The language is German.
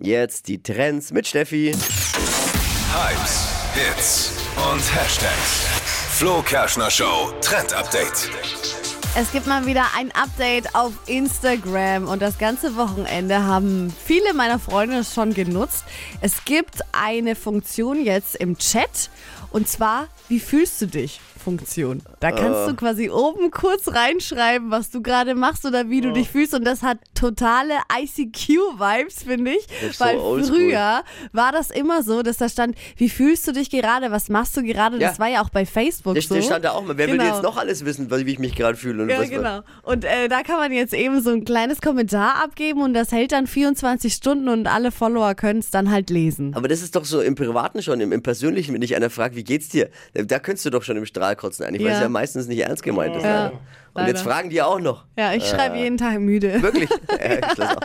Jetzt die Trends mit Steffi. Hypes, Hits und Hashtags. Flo Kerschner Show Trend Update. Es gibt mal wieder ein Update auf Instagram und das ganze Wochenende haben viele meiner Freunde es schon genutzt. Es gibt eine Funktion jetzt im Chat und zwar, wie fühlst du dich? Funktion. Da kannst du quasi oben kurz reinschreiben, was du gerade machst oder wie du dich fühlst. Und das hat totale ICQ-Vibes, finde ich. So Weil oldschool. früher war das immer so, dass da stand, wie fühlst du dich gerade, was machst du gerade? Ja. Das war ja auch bei Facebook Das, so. das stand da auch mal. Wer will Genau. jetzt noch alles wissen, wie ich mich gerade fühle? Und Ja, was, genau. Und äh, da kann man jetzt eben so ein kleines Kommentar abgeben und das hält dann 24 Stunden und alle Follower können es dann halt lesen. Aber das ist doch so im Privaten schon, im, im Persönlichen, wenn dich einer fragt, wie geht's dir? Da, könntest du doch schon im Strahl kotzen eigentlich, weil Ja. es ja meistens nicht ernst gemeint ist. Ja, leider. Und jetzt leider. fragen die auch noch. Ja, ich schreibe jeden Tag müde. Wirklich? ja, ich auch.